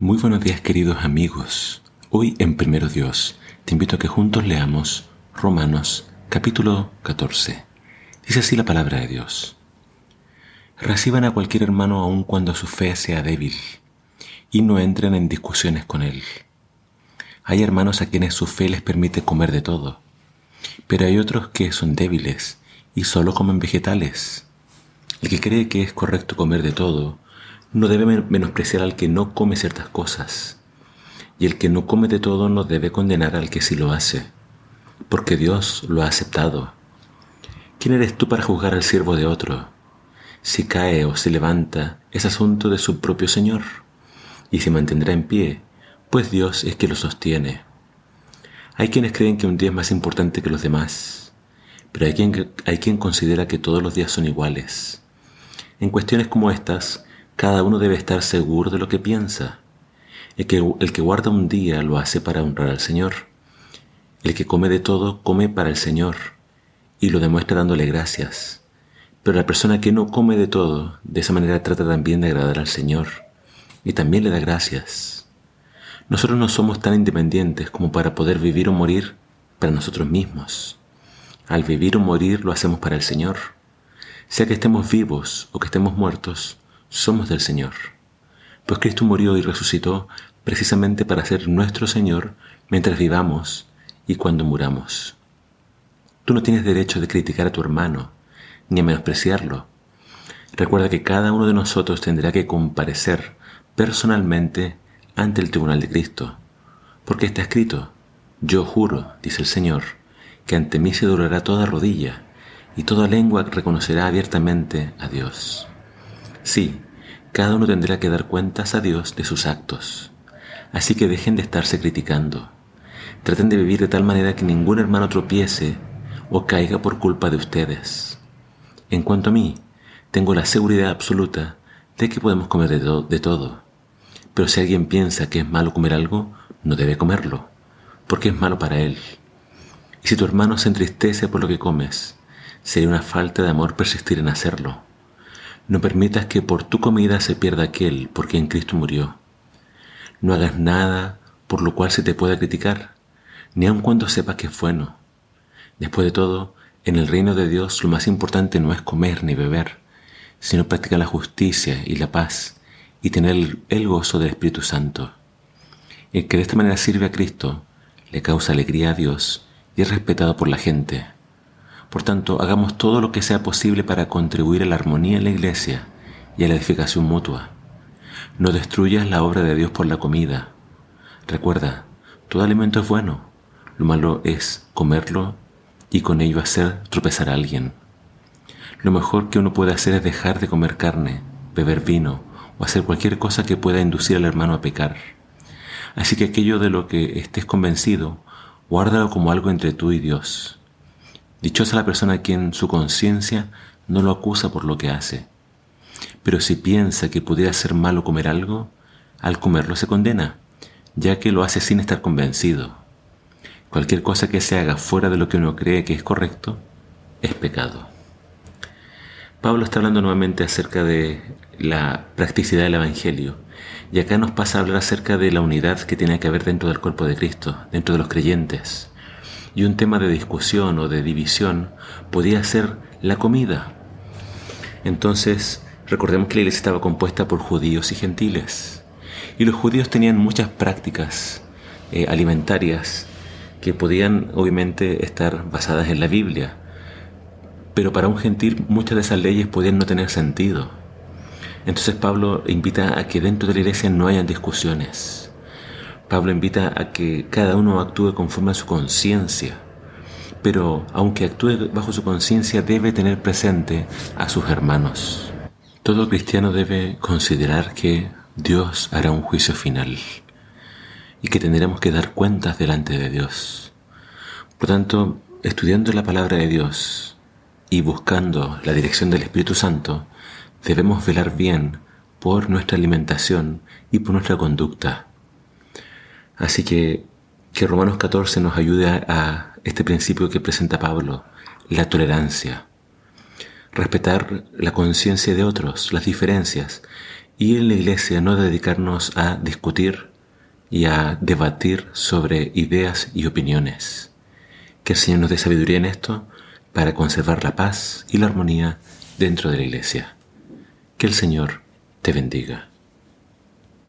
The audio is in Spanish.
Muy buenos días queridos amigos. Hoy en Primero Dios te invito a que juntos leamos Romanos capítulo 14. Dice así la palabra de Dios. Reciban a cualquier hermano aun cuando su fe sea débil y no entren en discusiones con él. Hay hermanos a quienes su fe les permite comer de todo, pero hay otros que son débiles y solo comen vegetales. El que cree que es correcto comer de todo no debe menospreciar al que no come ciertas cosas, y el que no come de todo no debe condenar al que sí lo hace, porque Dios lo ha aceptado. ¿Quién eres tú para juzgar al siervo de otro? Si cae o se levanta, es asunto de su propio Señor, y se mantendrá en pie, pues Dios es quien lo sostiene. Hay quienes creen que un día es más importante que los demás, pero hay quien, hay quien considera que todos los días son iguales. En cuestiones como estas, cada uno debe estar seguro de lo que piensa. El que, el que guarda un día lo hace para honrar al Señor. El que come de todo come para el Señor y lo demuestra dándole gracias. Pero la persona que no come de todo, de esa manera trata también de agradar al Señor y también le da gracias. Nosotros no somos tan independientes como para poder vivir o morir para nosotros mismos. Al vivir o morir lo hacemos para el Señor. Sea que estemos vivos o que estemos muertos, somos del Señor, pues Cristo murió y resucitó precisamente para ser nuestro Señor mientras vivamos y cuando muramos. Tú no tienes derecho de criticar a tu hermano, ni a menospreciarlo. Recuerda que cada uno de nosotros tendrá que comparecer personalmente ante el tribunal de Cristo, porque está escrito, yo juro, dice el Señor, que ante mí se doblará toda rodilla y toda lengua reconocerá abiertamente a Dios. Sí, cada uno tendrá que dar cuentas a Dios de sus actos. Así que dejen de estarse criticando. Traten de vivir de tal manera que ningún hermano tropiece o caiga por culpa de ustedes. En cuanto a mí, tengo la seguridad absoluta de que podemos comer de, de todo. Pero si alguien piensa que es malo comer algo, no debe comerlo, porque es malo para él. Y si tu hermano se entristece por lo que comes, sería una falta de amor persistir en hacerlo. No permitas que por tu comida se pierda aquel por quien Cristo murió. No hagas nada por lo cual se te pueda criticar, ni aun cuando sepas que es bueno. Después de todo, en el reino de Dios lo más importante no es comer ni beber, sino practicar la justicia y la paz y tener el gozo del Espíritu Santo. El que de esta manera sirve a Cristo le causa alegría a Dios y es respetado por la gente. Por tanto, hagamos todo lo que sea posible para contribuir a la armonía en la iglesia y a la edificación mutua. No destruyas la obra de Dios por la comida. Recuerda, todo alimento es bueno. Lo malo es comerlo y con ello hacer tropezar a alguien. Lo mejor que uno puede hacer es dejar de comer carne, beber vino o hacer cualquier cosa que pueda inducir al hermano a pecar. Así que aquello de lo que estés convencido, guárdalo como algo entre tú y Dios. Dichosa la persona a quien su conciencia no lo acusa por lo que hace. Pero si piensa que pudiera ser malo comer algo, al comerlo se condena, ya que lo hace sin estar convencido. Cualquier cosa que se haga fuera de lo que uno cree que es correcto, es pecado. Pablo está hablando nuevamente acerca de la practicidad del Evangelio, y acá nos pasa a hablar acerca de la unidad que tiene que haber dentro del cuerpo de Cristo, dentro de los creyentes y un tema de discusión o de división podía ser la comida. Entonces, recordemos que la iglesia estaba compuesta por judíos y gentiles. Y los judíos tenían muchas prácticas eh, alimentarias que podían obviamente estar basadas en la Biblia. Pero para un gentil muchas de esas leyes podían no tener sentido. Entonces Pablo invita a que dentro de la iglesia no hayan discusiones Pablo invita a que cada uno actúe conforme a su conciencia, pero aunque actúe bajo su conciencia debe tener presente a sus hermanos. Todo cristiano debe considerar que Dios hará un juicio final y que tendremos que dar cuentas delante de Dios. Por tanto, estudiando la palabra de Dios y buscando la dirección del Espíritu Santo, debemos velar bien por nuestra alimentación y por nuestra conducta Así que que Romanos 14 nos ayude a, este principio que presenta Pablo, la tolerancia. Respetar la conciencia de otros, las diferencias, y en la iglesia no dedicarnos a discutir y a debatir sobre ideas y opiniones. Que el Señor nos dé sabiduría en esto para conservar la paz y la armonía dentro de la iglesia. Que el Señor te bendiga.